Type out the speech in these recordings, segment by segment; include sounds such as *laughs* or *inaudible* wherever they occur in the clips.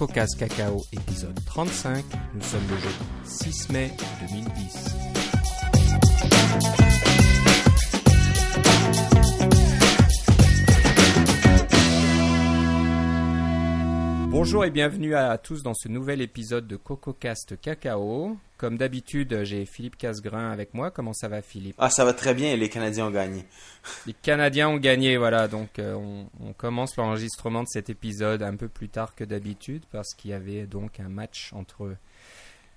CocoCast Cacao, épisode 35. Nous sommes le jeudi 6 mai 2010. Bonjour et bienvenue à tous dans ce nouvel épisode de CocoCast Cacao. Comme d'habitude, j'ai Philippe Casgrain avec moi. Comment ça va, Philippe? Ah, ça va très bien et les Canadiens ont gagné. *laughs* Les Canadiens ont gagné, voilà. Donc, euh, on, on commence l'enregistrement de cet épisode un peu plus tard que d'habitude parce qu'il y avait donc un match entre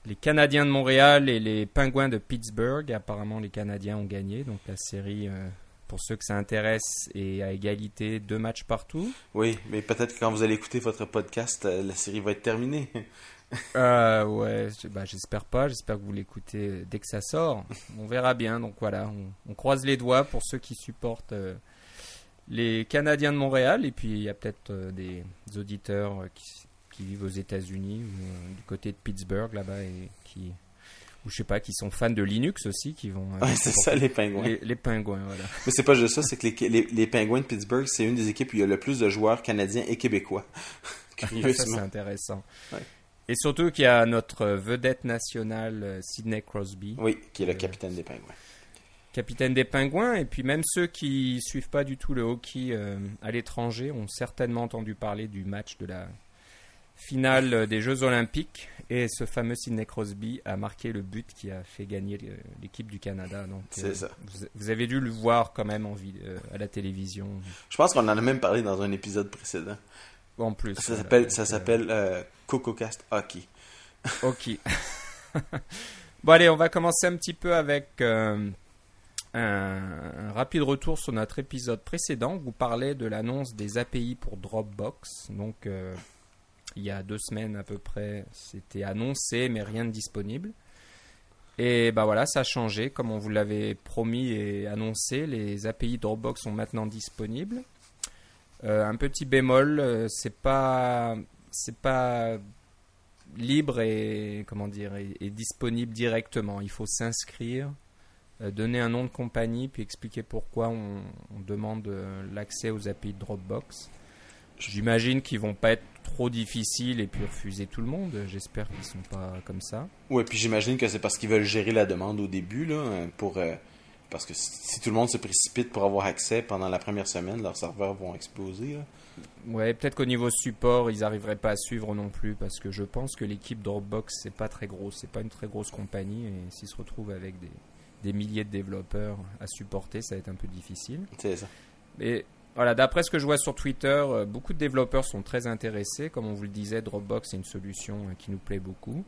les Canadiens de Montréal et les Pingouins de Pittsburgh. Apparemment, les Canadiens ont gagné. Donc, la série, euh, pour ceux que ça intéresse, est à égalité, deux matchs partout. Oui, mais peut-être que quand vous allez écouter votre podcast, euh, la série va être terminée. *laughs* Euh, ouais, bah, j'espère pas. J'espère que vous l'écoutez dès que ça sort. *laughs* On verra bien. Donc voilà, on, on croise les doigts pour ceux qui supportent euh, les Canadiens de Montréal. Et puis il y a peut-être euh, des auditeurs euh, qui, qui vivent aux États-Unis ou euh, du côté de Pittsburgh là-bas et qui, ou je sais pas, qui sont fans de Linux aussi, qui vont. euh, Ouais, c'est ça, les Pingouins. les, les pingouins, voilà. Mais c'est pas juste ça, c'est que les, les, les Pingouins de Pittsburgh, c'est une des équipes où il y a le plus de joueurs canadiens et québécois. *laughs* Ça, c'est Curieusement. intéressant. Ouais. Et surtout qu'il y a notre vedette nationale, euh, Sidney Crosby. Oui, qui est le capitaine des Pingouins. capitaine des Pingouins, et puis même ceux qui suivent pas du tout le hockey euh, à l'étranger ont certainement entendu parler du match de la finale euh, des Jeux Olympiques, et ce fameux Sidney Crosby a marqué le but qui a fait gagner euh, l'équipe du Canada. Donc, C'est euh, ça. Vous, vous avez dû le voir quand même en euh, à la télévision. Je pense qu'on en a même parlé dans un épisode précédent. En plus. Ça s'appelle ça s'appelle euh, CocoCast Hockey. Ok. *laughs* bon, allez, on va commencer un petit peu avec un, un rapide retour sur notre épisode précédent. Vous parlait de l'annonce des API pour Dropbox. Donc, il y a deux semaines à peu près, c'était annoncé, mais rien de disponible. Et bah voilà, ça a changé. Comme on vous l'avait promis et annoncé, les API Dropbox sont maintenant disponibles. Euh, un petit bémol, euh, c'est pas, c'est pas libre et comment dire et, et disponible directement. Il faut s'inscrire, euh, donner un nom de compagnie, puis expliquer pourquoi on, on demande l'accès aux API Dropbox. J'imagine qu'ils vont pas être trop difficiles et puis refuser tout le monde. J'espère qu'ils sont pas comme ça. Ouais, puis j'imagine que c'est parce qu'ils veulent gérer la demande au début là hein, pour euh, parce que si tout le monde se précipite pour avoir accès pendant la première semaine, leurs serveurs vont exploser. là. Ouais, peut-être qu'au niveau support, ils arriveraient pas à suivre non plus parce que je pense que l'équipe Dropbox c'est pas très gros, c'est pas une très grosse compagnie et s'ils se retrouvent avec des, des milliers de développeurs à supporter, ça va être un peu difficile. C'est ça. Et voilà, d'après ce que je vois sur Twitter, euh, beaucoup de développeurs sont très intéressés. Comme on vous le disait, Dropbox est une solution euh, qui nous plaît beaucoup.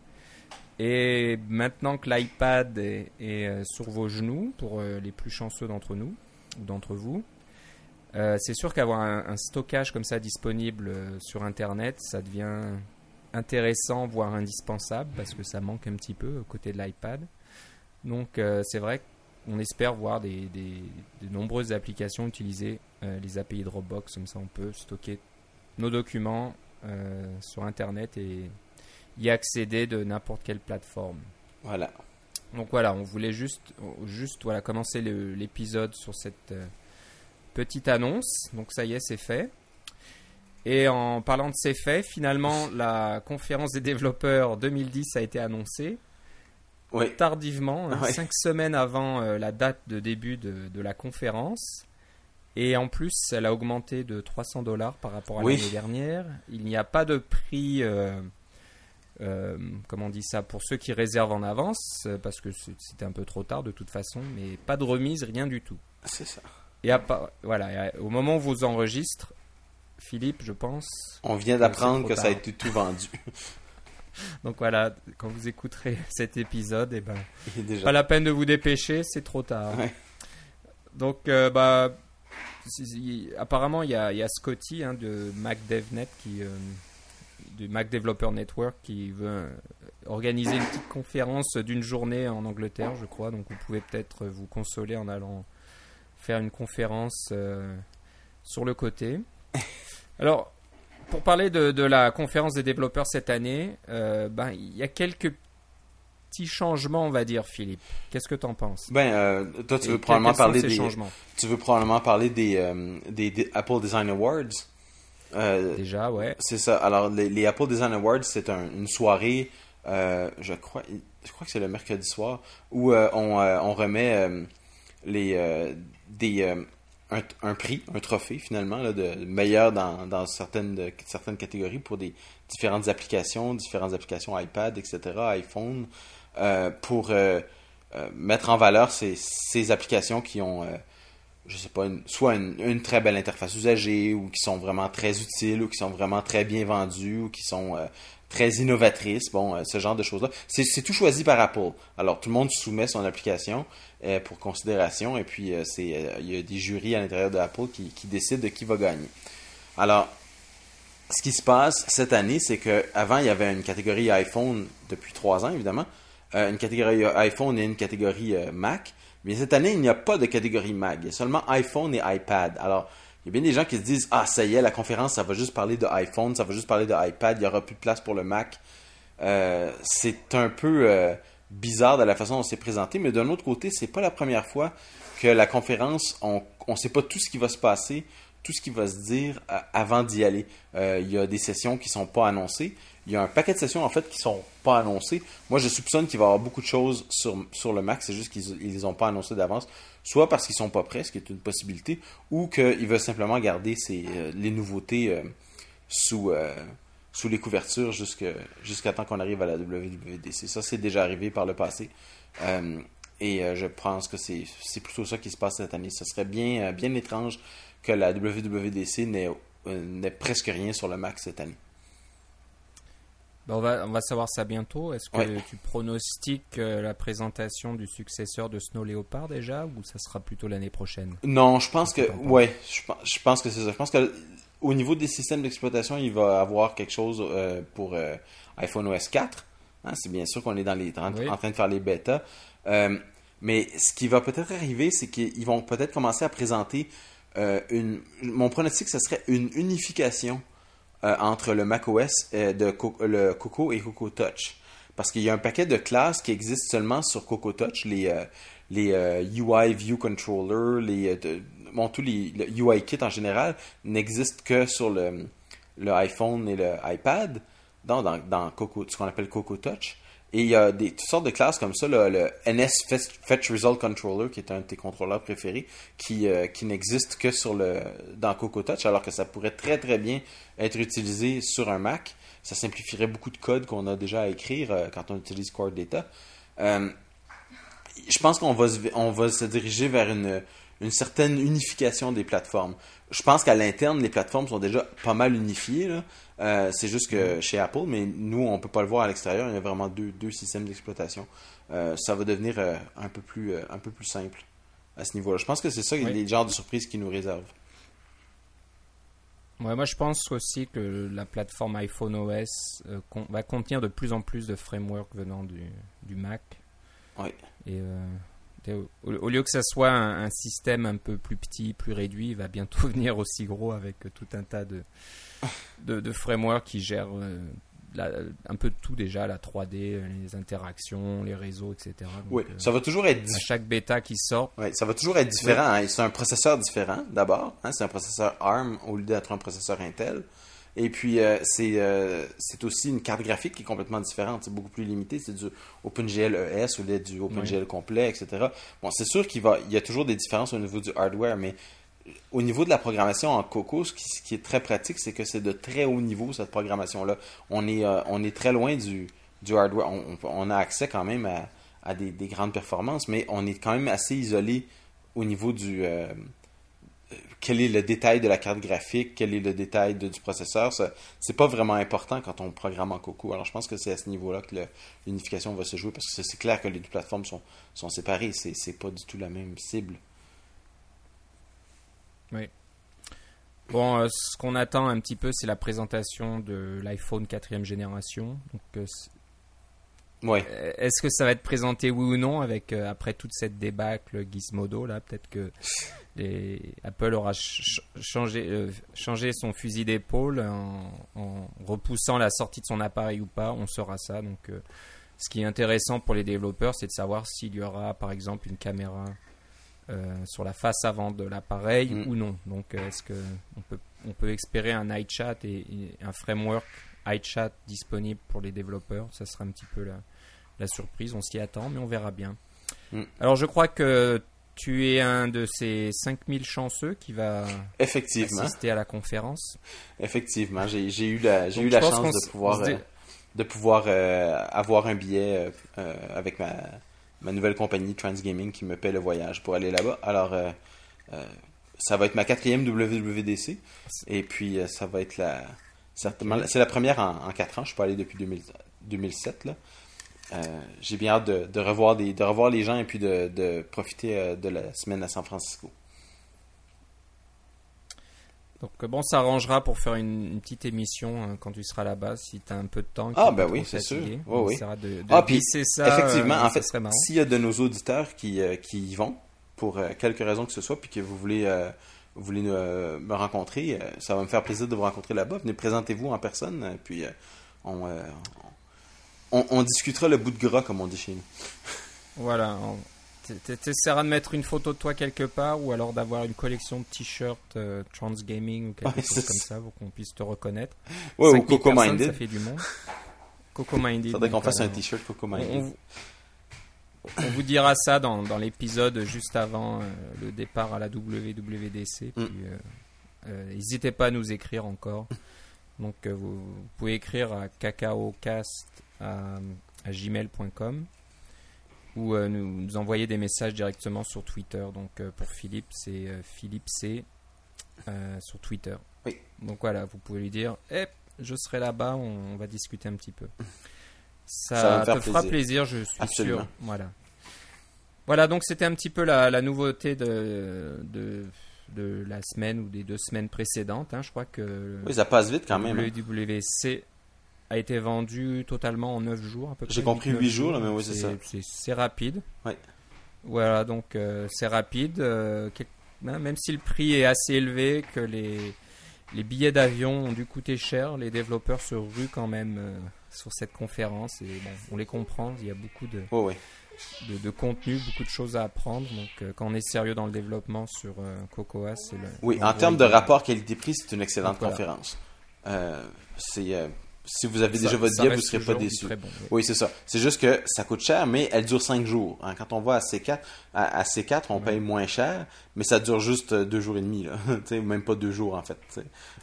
Et maintenant que l'iPad est, euh, sur vos genoux, pour les plus chanceux d'entre nous, ou d'entre vous, c'est sûr qu'avoir un, stockage comme ça disponible sur Internet, ça devient intéressant, voire indispensable, parce que ça manque un petit peu aux côtés de l'iPad. Donc c'est vrai qu'on espère voir des, de nombreuses applications utiliser euh, les API Dropbox, comme ça on peut stocker nos documents euh, sur Internet et y accéder de n'importe quelle plateforme. Voilà. Donc voilà, on voulait juste, juste voilà, commencer l'épisode sur cette euh, petite annonce. Donc ça y est, c'est fait. Et en parlant de ces faits, finalement, *laughs* la conférence des développeurs 2010 a été annoncée tardivement, hein, Ouais. cinq semaines avant euh, la date de début de, de la conférence. Et en plus, elle a augmenté de 300 dollars par rapport à Oui. l'année dernière. Il n'y a pas de prix, euh, euh, comment on dit ça, pour ceux qui réservent en avance, euh, parce que c'était un peu trop tard de toute façon, mais pas de remise, rien du tout. C'est ça. Et à voilà, au moment où vous enregistre, Philippe, je pense. On vient d'apprendre que ça a été tout vendu. *laughs* Donc voilà, quand vous écouterez *laughs* cet épisode, et ben, déjà Pas la peine de vous dépêcher, c'est trop tard. Ouais. Donc, euh, bah, apparemment, il y a, il y a Scotty hein, de MacDevNet, qui, euh, du Mac Developer Network, qui veut euh, organiser une petite conférence d'une journée en Angleterre, je crois. Donc, vous pouvez peut-être vous consoler en allant faire une conférence euh, sur le côté. *laughs* Alors, pour parler de, de la conférence des développeurs cette année, euh, ben, il y a quelques petits changements, on va dire, Philippe. Qu'est-ce que tu en penses? Ben, euh, toi, tu veux probablement parler des, tu veux probablement parler des, Apple Design Awards. Euh, Déjà, ouais. C'est ça. Alors, les, les Apple Design Awards, c'est un- une soirée, euh, je crois, je crois que c'est le mercredi soir, où on, on remet les, des, un, un prix, un trophée finalement, là, de meilleur dans, dans certaines, de- certaines catégories pour des différentes applications, différentes applications iPad, etc., iPhone, pour euh, euh, mettre en valeur ces, applications qui ont euh, je sais pas, soit une, très belle interface usagée, ou qui sont vraiment très utiles, ou qui sont vraiment très bien vendues, ou qui sont euh, très innovatrices, bon, euh, ce genre de choses-là. C'est tout choisi par Apple. Alors, tout le monde soumet son application euh, pour considération, et puis euh, euh, il y a des jurys à l'intérieur de Apple qui, qui décident de qui va gagner. Alors, ce qui se passe cette année, c'est que avant il y avait une catégorie iPhone depuis trois ans, évidemment, euh, une catégorie iPhone et une catégorie euh, Mac. Mais cette année, il n'y a pas de catégorie Mac. Il y a seulement iPhone et iPad. Alors, il y a bien des gens qui se disent Ah, ça y est, la conférence, ça va juste parler de iPhone, ça va juste parler de iPad, il n'y aura plus de place pour le Mac. Euh, c'est un peu euh, bizarre de la façon dont c'est présenté, mais d'un autre côté, c'est pas la première fois que la conférence, on ne sait pas tout ce qui va se passer, tout ce qui va se dire euh, avant d'y aller. Euh, il y a des sessions qui sont pas annoncées. Il y a un paquet de sessions en fait qui sont pas annoncées. Moi, je soupçonne qu'il va y avoir beaucoup de choses sur, sur le Mac, c'est juste qu'ils ne les ont pas annoncées d'avance, soit parce qu'ils sont pas prêts, ce qui est une possibilité, ou qu'ils veulent simplement garder euh, les nouveautés euh, sous, euh, sous les couvertures jusqu'à temps qu'on arrive à la WWDC. Ça, c'est déjà arrivé par le passé. Et je pense que c'est plutôt ça qui se passe cette année. Ce serait bien, bien étrange que la WWDC n'ait n'ait presque rien sur le Mac cette année. Ben, on, va, on va savoir ça bientôt. Est-ce que Ouais. tu pronostiques euh, la présentation du successeur de Snow Leopard déjà ou ça sera plutôt l'année prochaine? Non, je pense que ouais, je, pense- je pense que c'est ça. Je pense que au niveau des systèmes d'exploitation, il va avoir quelque chose euh, pour euh, iPhone OS 4. Hein, c'est bien sûr qu'on est dans les en, Oui. en train de faire les bêtas. Euh, mais ce qui va peut-être arriver, c'est qu'ils vont peut-être commencer à présenter une. Mon pronostic, ce serait une unification euh, entre le macOS euh, de le Coco et Coco Touch. Parce qu'il y a un paquet de classes qui existent seulement sur Coco Touch, les, euh, les UI View Controller, les, bon, tous les le UI Kit en général n'existent que sur le, le iPhone et le iPad, dans, dans, dans Coco, ce qu'on appelle Coco Touch. Et il y a des, toutes sortes de classes comme ça, le, NS Fetch, Result Controller, qui est un de tes contrôleurs préférés, qui, euh, qui n'existe que sur le, dans Coco Touch, alors que ça pourrait très très bien être utilisé sur un Mac. Ça simplifierait beaucoup de code qu'on a déjà à écrire euh, quand on utilise Core Data. Euh, je pense qu'on va, on va se diriger vers une, une certaine unification des plateformes. Je pense qu'à l'interne, les plateformes sont déjà pas mal unifiées. Euh, c'est juste que chez Apple, mais nous, on peut pas le voir à l'extérieur. Il y a vraiment deux, deux systèmes d'exploitation. Euh, ça va devenir euh, un, peu plus, un peu plus simple à ce niveau-là. Je pense que c'est ça Oui. les genres de surprises qui nous réservent. Ouais, moi je pense aussi que la plateforme iPhone OS va contenir de plus en plus de frameworks venant du, du Mac. Oui. Et au, au lieu que ça soit un, un système un peu plus petit, plus réduit, il va bientôt *laughs* venir aussi gros avec euh, tout un tas de, de, de frameworks qui gèrent euh, la- un peu de tout déjà, la 3D, les interactions, les réseaux, etc. Donc, Oui, euh, ça va toujours être à difficile. chaque bêta qui sort, Ouais, ça va toujours être différent. hein. C'est un processeur différent, d'abord. hein. C'est un processeur ARM au lieu d'être un processeur Intel. Et puis, euh, c'est euh, c'est aussi une carte graphique qui est complètement différente. C'est beaucoup plus limité. C'est du OpenGL ES au lieu du OpenGL complet, etc. Bon, c'est sûr qu'il va, il y a toujours des différences au niveau du hardware, mais au niveau de la programmation en Coco, ce qui, ce qui est très pratique, c'est que c'est de très haut niveau, cette programmation-là. On est, euh, on est très loin du, du hardware. On, on- on a accès quand même à, à des, des grandes performances, mais on est quand même assez isolé au niveau du... quel est le détail de la carte graphique, quel est le détail de- du processeur. C'est pas vraiment important quand on programme en Coco. Alors je pense que c'est à ce niveau-là que l'unification va se jouer, parce que c'est- clair que les deux plateformes sont, sont séparées. C'est, pas du tout la même cible. Bon, euh, ce qu'on attend un petit peu, c'est la présentation de l'iPhone 4 génération. Donc, euh, Ouais. euh, est-ce que ça va être présenté oui ou non avec euh, après toute cette débâcle Gizmodo là Peut-être que les- Apple aura ch- changé, euh, changé son fusil d'épaule en, en repoussant la sortie de son appareil ou pas. On saura ça. Donc, euh, ce qui est intéressant pour les développeurs, c'est de savoir s'il y aura par exemple une caméra euh, sur la face avant de l'appareil Mm. ou non. Donc, est-ce que on peut on peut espérer un iChat et, et un framework iChat disponible pour les développeurs? Ça sera un petit peu la, la surprise. On s'y attend, mais on verra bien. Mm. Alors, je crois que tu es un de ces 5000 chanceux qui va Effectivement. assister à la conférence. Effectivement, j'ai eu la, j'ai eu chance de pouvoir, euh, de pouvoir euh, avoir un billet euh, avec ma, ma nouvelle compagnie Transgaming qui me paie le voyage pour aller là-bas. Alors, ça va être ma quatrième WWDC. Et puis, ça va être la. Certainement, c'est la première en, en quatre ans. Je suis pas allé depuis 2000 2007. Là. Euh, j'ai bien hâte de, de revoir des, de revoir les gens et puis de, de profiter euh, de la semaine à San Francisco. Donc, euh, bon, ça arrangera pour faire une, une petite émission hein, quand tu seras là-bas, si tu as un peu de temps. Ah, ben oui, c'est sûr. Oui, On oui. de, de Ah, puis, ça. Effectivement, euh, en ça fait, s'il y a de nos auditeurs qui, euh, qui y vont, pour euh, quelque raison que ce soit, puis que vous voulez, vous voulez me rencontrer, ça va me faire plaisir de vous rencontrer là-bas. Venez, présentez-vous en personne, puis on, on, on discutera le bout de gras, comme on dit chez nous. Voilà. T'essaieras de mettre une photo de toi quelque part ou alors d'avoir une collection de t-shirts euh, Trans Gaming ou quelque Ouais, chose comme ça. pour qu'on puisse te reconnaître. Ouais, ou 5000 Coco Minded. Ça fait du monde. Coco Minded. Faudrait qu'on fasse euh, un t-shirt Coco on, Minded. on- on vous dira ça dans, dans l'épisode juste avant euh, le départ à la WWDC. Mm. Euh, euh, N'hésitez pas à nous écrire encore. Donc euh, vous, vous pouvez écrire à cacaocast à, à gmail.com ou euh, nous, nous envoyer des messages directement sur Twitter. Donc euh, pour Philippe, c'est euh, Philippe C sur Twitter. Oui. Donc voilà, vous pouvez lui dire Eh, je serai là-bas, on, on va discuter un petit peu. Ça, Ça te fera plaisir. je suis Absolument. sûr. Voilà. Voilà, donc c'était un petit peu la, la nouveauté de, de, de la semaine ou des deux semaines précédentes. hein. Je crois que Oui, ça passe vite quand même. hein. WWC a été vendu totalement en 9 jours à peu près. J'ai compris 8-9 huit jours, là, mais oui, c'est ça. C'est rapide. Ouais. Voilà, donc euh, c'est rapide. euh, quel- hein, même si le prix est assez élevé, que les, les billets d'avion ont dû coûter cher, les développeurs se ruent quand même euh, sur cette conférence. Et bon, on les comprend, il y a beaucoup de, ouais. de, de contenu, beaucoup de choses à apprendre. Donc quand on est sérieux dans le développement sur Cocoa, c'est le. Oui, en termes de rapport qualité-prix, c'est une excellente conférence. C'est, si vous avez Ça- déjà votre billet, vous ne serez pas déçu. bon, oui. Oui, c'est ça. C'est juste que ça coûte cher, mais elle dure 5 jours. hein. Quand on va à C4, à, à C4 on Ouais. paye moins cher, mais ça dure juste 2 jours et demi. Là. *laughs* Même pas 2 jours, en fait.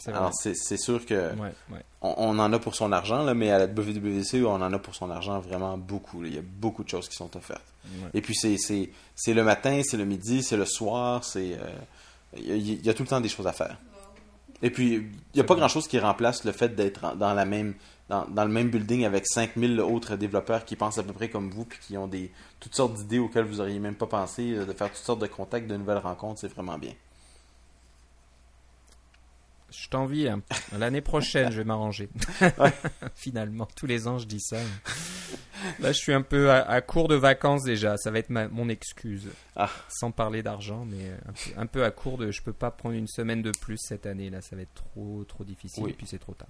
Alors, c'est sûr que Ouais, ouais. on, on en a pour son argent, là, mais à la WWDC, on en a pour son argent vraiment beaucoup. là. Il y a beaucoup de choses qui sont offertes. Et puis, c'est- le matin, c'est le midi, c'est le soir, c'est... euh, il y a tout le temps des choses à faire. Et puis, il n'y a pas grand-chose qui remplace le fait d'être dans la même dans, dans le même building avec 5000 autres développeurs qui pensent à peu près comme vous puis qui ont des toutes sortes d'idées auxquelles vous auriez même pas pensé, euh, de faire toutes sortes de contacts, de nouvelles rencontres, c'est vraiment bien. Je t'envie. hein. *laughs* L'année prochaine, je vais m'arranger. *laughs* Finalement, tous les ans, je dis ça. Là, je suis un peu à, à court de vacances déjà. Ça va être ma- mon excuse. Ah. Sans parler d'argent, mais un peu, un peu à court de. Je peux pas prendre une semaine de plus cette année. Là, ça va être trop, trop difficile. Oui. Et puis c'est trop tard.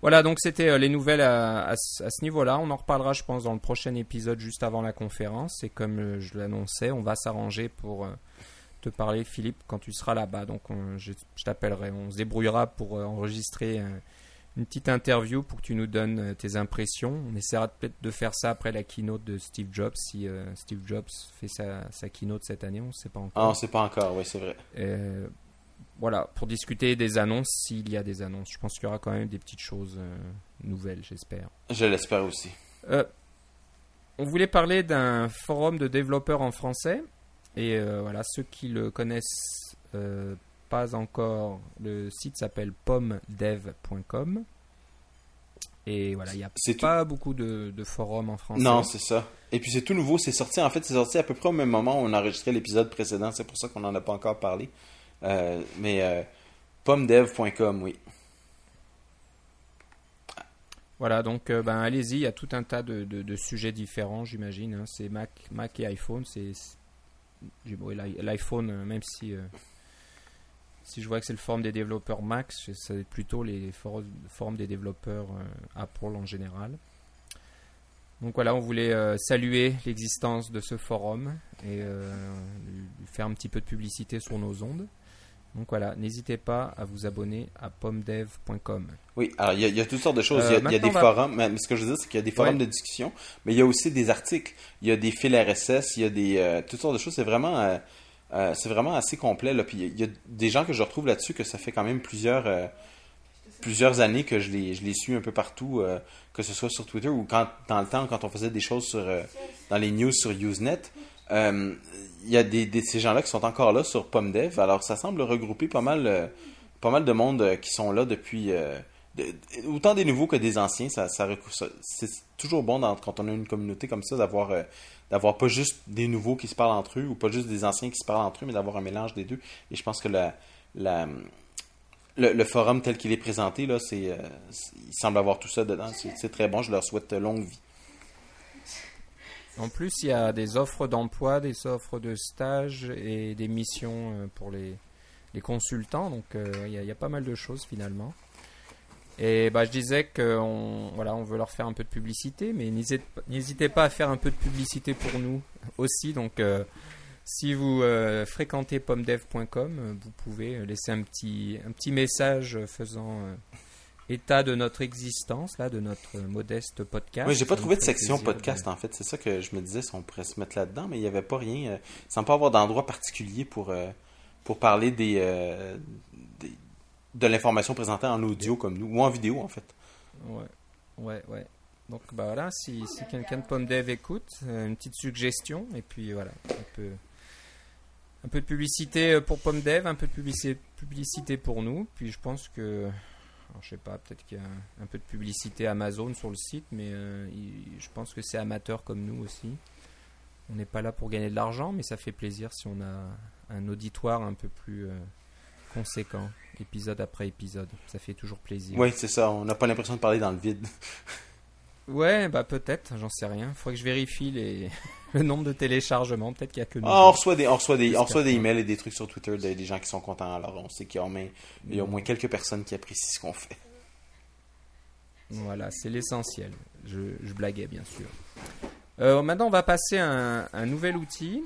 Voilà, donc c'était euh, les nouvelles à, à ce à ce niveau-là. On en reparlera, je pense, dans le prochain épisode juste avant la conférence. Et comme euh, je l'annonçais, on va s'arranger pour euh, te parler, Philippe, quand tu seras là-bas. Donc on- je, je t'appellerai. On se débrouillera pour enregistrer une petite interview pour que tu nous donnes euh, tes impressions. On essaiera peut-être de faire ça après la keynote de Steve Jobs. Si euh, Steve Jobs fait sa, sa keynote cette année, on ne sait pas encore. Ah, on sait pas encore, oui, c'est vrai. Euh, voilà, pour discuter des annonces, s'il y a des annonces. Je pense qu'il y aura quand même des petites choses euh, nouvelles, j'espère. Je l'espère aussi. On voulait parler d'un forum de développeurs en français. Et voilà, ceux qui le connaissent pas encore, le site s'appelle pomdev.com. Et voilà, il n'y a tout. pas beaucoup de, de forums en français. Non, c'est ça. Et puis c'est tout nouveau, c'est sorti, en fait, c'est sorti à peu près au même moment où on a enregistré l'épisode précédent, c'est pour ça qu'on n'en a pas encore parlé. Euh, mais euh, pomdev.com, oui. Voilà, donc euh, ben, allez-y, il y a tout un tas de, de- de sujets différents, j'imagine. hein. C'est Mac, Mac et iPhone. C'est l'iPhone, euh, même si si je vois que c'est le forum des développeurs Mac, c'est- plutôt les for- forums des développeurs euh, Apple en général. Donc voilà, on voulait euh, saluer l'existence de ce forum et euh, faire un petit peu de publicité sur nos ondes. Donc voilà, n'hésitez pas à vous abonner à pomdev.com. Oui, alors il y, a- il y a toutes sortes de choses. Euh, il y a, y des va- forums, mais, ce que je veux dire, c'est qu'il y a des forums Ouais. de discussion, mais il y a aussi des articles. Il y a des fils RSS, il y a des toutes sortes de choses. C'est vraiment, euh, c'est vraiment assez complet. Là. Puis il y a- des gens que je retrouve là-dessus que ça fait quand même plusieurs, euh, plusieurs années que je les, je les suis un peu partout, euh, que ce soit sur Twitter ou quand dans le temps quand on faisait des choses sur dans les news sur Usenet. Il y a des, ces gens-là qui sont encore là sur PomDev. Alors ça semble regrouper pas mal, pas mal de monde qui sont là depuis de- autant des nouveaux que des anciens. Ça, c'est toujours bon quand on a une communauté comme ça d'avoir d'avoir pas juste des nouveaux qui se parlent entre eux ou pas juste des anciens qui se parlent entre eux, mais d'avoir un mélange des deux. Et je pense que la, le, forum tel qu'il est présenté, là, c'est, euh, il semble avoir tout ça dedans. C'est, très bon. Je leur souhaite longue vie. En plus, il y a des offres d'emploi, des offres de stage et des missions euh, pour les, consultants. Donc, euh, il y a pas mal de choses finalement. Et bah, je disais qu'on voilà, on veut leur faire un peu de publicité, mais n'hésitez pas à faire un peu de publicité pour nous aussi. Donc, euh, si vous euh, fréquentez pomdev.com, euh, vous pouvez laisser un petit, un petit message faisant euh, état de notre existence, là, de notre modeste podcast. Oui, j'ai pas trouvé de section de- podcast en fait. C'est ça que je me disais si on pourrait se mettre là-dedans, mais il n'y avait pas rien. sans pas avoir d'endroit particulier pour, pour parler des, des- de l'information présentée en audio comme nous, ou en vidéo en fait. Ouais, ouais, ouais. Donc bah si, quelqu'un de PomDev écoute, euh, une petite suggestion, et puis voilà, un peu, un peu de publicité euh, pour PomDev, un peu de publicité, pour nous, puis je pense que, alors, je sais pas, peut-être qu'il y a un, peu de publicité Amazon sur le site, mais euh, je pense que c'est amateur comme nous aussi. On n'est pas là pour gagner de l'argent, mais ça fait plaisir si on a un auditoire un peu plus conséquent, épisode après épisode. Ça fait toujours plaisir. Oui, c'est ça. On n'a pas l'impression de parler dans le vide. Ouais, bah peut-être, j'en sais rien. Faudrait que je vérifie les... *laughs* le nombre de téléchargements. Peut-être qu'il y a que nous. Ah, on reçoit des, on reçoit des, on reçoit des emails et des trucs sur Twitter des, des gens qui sont contents. Alors on sait qu'il y a au moins, il y a au moins quelques personnes qui apprécient ce qu'on fait. Voilà, c'est l'essentiel. Je, je blaguais, bien sûr. Euh, maintenant, on va passer à un, un nouvel outil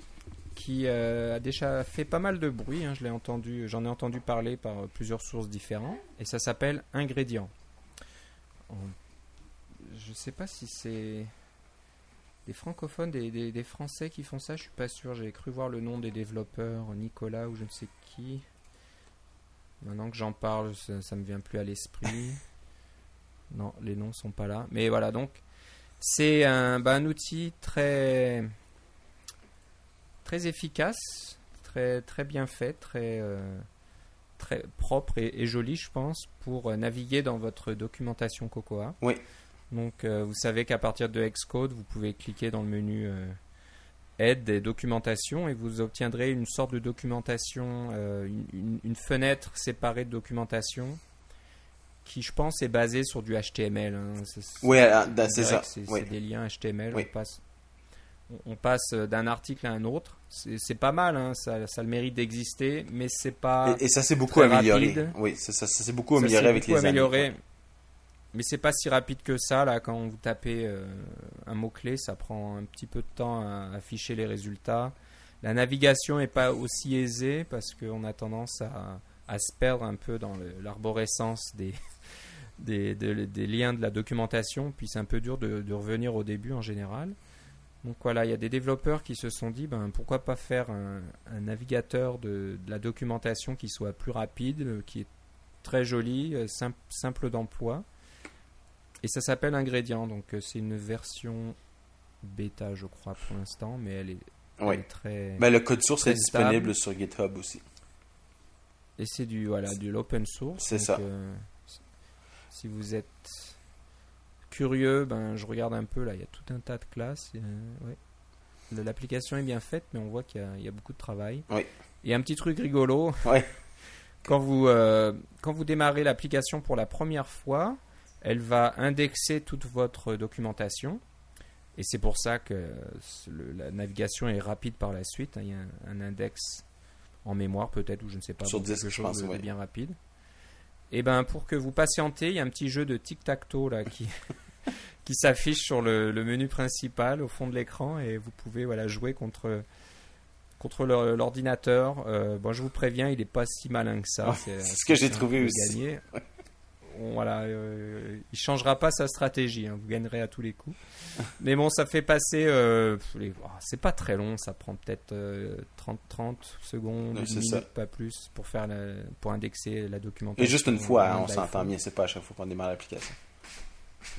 qui euh, a déjà fait pas mal de bruit. hein. Je l'ai entendu, j'en ai entendu parler par euh, plusieurs sources différentes, et ça s'appelle Ingrédients. Je sais pas si c'est des francophones, des, Français qui font ça. Je suis pas sûr. J'ai cru voir le nom des développeurs, Nicolas ou je ne sais qui. Maintenant que j'en parle, ça, ça me vient plus à l'esprit. Non, les noms sont pas là. Mais voilà, donc c'est un, bah, un outil très très efficace, très très bien fait, très euh, très propre et, et joli, je pense, pour euh, naviguer dans votre documentation Cocoa. Oui. Donc euh, vous savez qu'à partir de Xcode, vous pouvez cliquer dans le menu aide et documentation et vous obtiendrez une sorte de documentation, une, une- une fenêtre séparée de documentation qui, je pense, est basée sur du HTML. hein. C'est- Oui, euh, on c'est ça. C'est Oui. des liens HTML. Oui. On passe, on- on passe d'un article à un autre. C'est pas mal, hein, ça, ça a le mérite d'exister, mais c'est pas. Et, et ça s'est beaucoup amélioré. rapide. Oui, ça, ça, ça s'est beaucoup amélioré avec beaucoup les amélioré. années. Mais c'est pas si rapide que ça là quand vous tapez euh, un mot clé, ça prend un petit peu de temps à afficher les résultats. La navigation est pas aussi aisée parce qu'on a tendance à, à se perdre un peu dans l'arborescence des, *laughs* des, de- des liens de la documentation, puis c'est un peu dur de, de revenir au début en général. Donc voilà, il y a des développeurs qui se sont dit, ben, pourquoi pas faire un, un navigateur de, de la documentation qui soit plus rapide, euh, qui est très joli, euh, simple, simple d'emploi. Et ça s'appelle Ingrédient, donc euh, c'est une version bêta, je crois, pour l'instant, mais elle est, elle Oui. est très... Ben, le code source est disponible sur GitHub aussi. Et c'est du voilà, de l'open source. C'est ça. euh, si vous êtes curieux, ben je regarde un peu là, il y a tout un tas de classes. ouais. L'application est bien faite, mais on voit qu'il y, a- il y a beaucoup de travail. Oui. Il y a un petit truc rigolo. Ouais. *laughs* Quand vous euh, quand vous démarrez l'application pour la première fois, elle va indexer toute votre documentation. Et c'est pour ça que le- la navigation est rapide par la suite. hein. Il y a un, un index en mémoire peut-être, ou je ne sais pas, Sur bon, quelque je chose pense, de, de ouais. bien rapide. Et ben pour que vous patientez, il y a un petit jeu de tic-tac-toe là qui, *laughs* qui s'affiche sur le, le menu principal au fond de l'écran et vous pouvez voilà, jouer contre, contre l'ordinateur. Euh, bon, je vous préviens, il est pas si malin que ça. Ouais, c'est ce que j'ai trouvé aussi. gagner. *laughs* Voilà, euh, il changera pas sa stratégie. hein, vous gagnerez à tous les coups. Mais bon, ça fait passer. euh, oh, c'est pas très long. Ça prend peut-être euh, 30, 30 secondes, Ouais, une c'est minute, ça. pas plus, pour faire la- pour indexer la documentation. Et juste une fois, hein, on s'entend bien, c'est pas à chaque fois qu'on démarre l'application.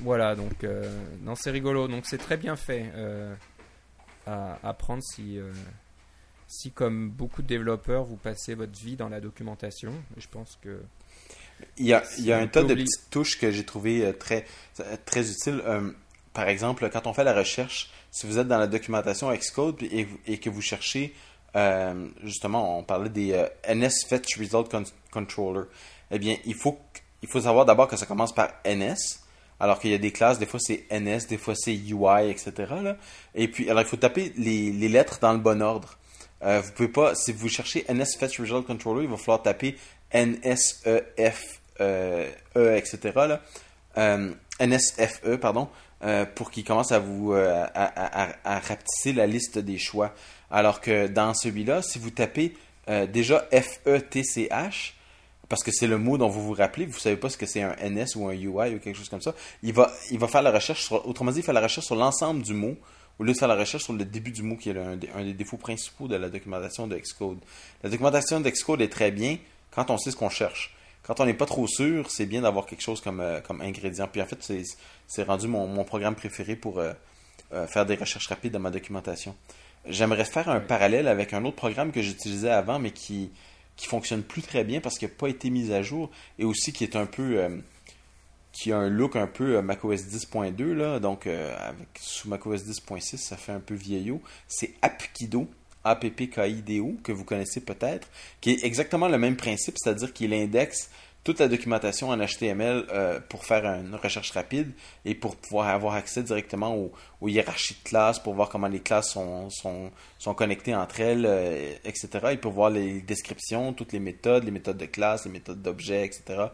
Voilà, donc euh, non, c'est rigolo. Donc c'est très bien fait euh, à, à prendre si, euh, si, comme beaucoup de développeurs, vous passez votre vie dans la documentation. Je pense que Il y a, il y a un tas de petites touches que j'ai trouvé euh, très, très utiles. Par exemple, quand on fait la recherche, si vous êtes dans la documentation Xcode et, et que vous cherchez, justement, on parlait des NS Fetch Result Con- Controller, eh bien, il faut, il faut savoir d'abord que ça commence par NS, alors qu'il y a des classes, des fois c'est NS, des fois c'est UI, etc. Et puis, alors il faut taper les, lettres dans le bon ordre. Euh, vous pouvez pas, si vous cherchez NS Fetch Result Controller, il va falloir taper NSEF, euh, E, etc. Euh, NSFE, pardon, euh, pour qu'il commence à vous euh, à, rapetisser la liste des choix. Alors que dans celui-là, si vous tapez déjà FETCH, parce que c'est le mot dont vous vous rappelez, vous savez pas ce que c'est un NS ou un UI ou quelque chose comme ça, il va, il va faire la recherche, sur, autrement dit, il fait la recherche sur l'ensemble du mot, au lieu de faire la recherche sur le début du mot, qui est le- un, des, un des défauts principaux de la documentation de Xcode. La documentation de Xcode est très bien quand on sait ce qu'on cherche. Quand on n'est pas trop sûr, c'est bien d'avoir quelque chose comme, euh, comme ingrédient. Puis en fait, c'est, rendu mon, mon programme préféré pour euh, euh, faire des recherches rapides dans ma documentation. J'aimerais faire un parallèle avec un autre programme que j'utilisais avant, mais qui qui fonctionne plus très bien parce qu'il n'a pas été mis à jour et aussi qui est un peu euh, qui a un look un peu euh, macOS 10.2 là, donc euh, avec sous macOS 10.6 ça fait un peu vieillot. C'est Appkido, A-P-P-K-I-D-O que vous connaissez peut-être, qui est exactement le même principe, c'est-à-dire qu'il indexe toute la documentation en HTML euh, pour faire une recherche rapide et pour pouvoir avoir accès directement aux, aux hiérarchies de classes, pour voir comment les classes sont, sont, sont connectées entre elles, euh, etc. Et pour voir les descriptions, toutes les méthodes, les méthodes de classe, les méthodes d'objets, etc.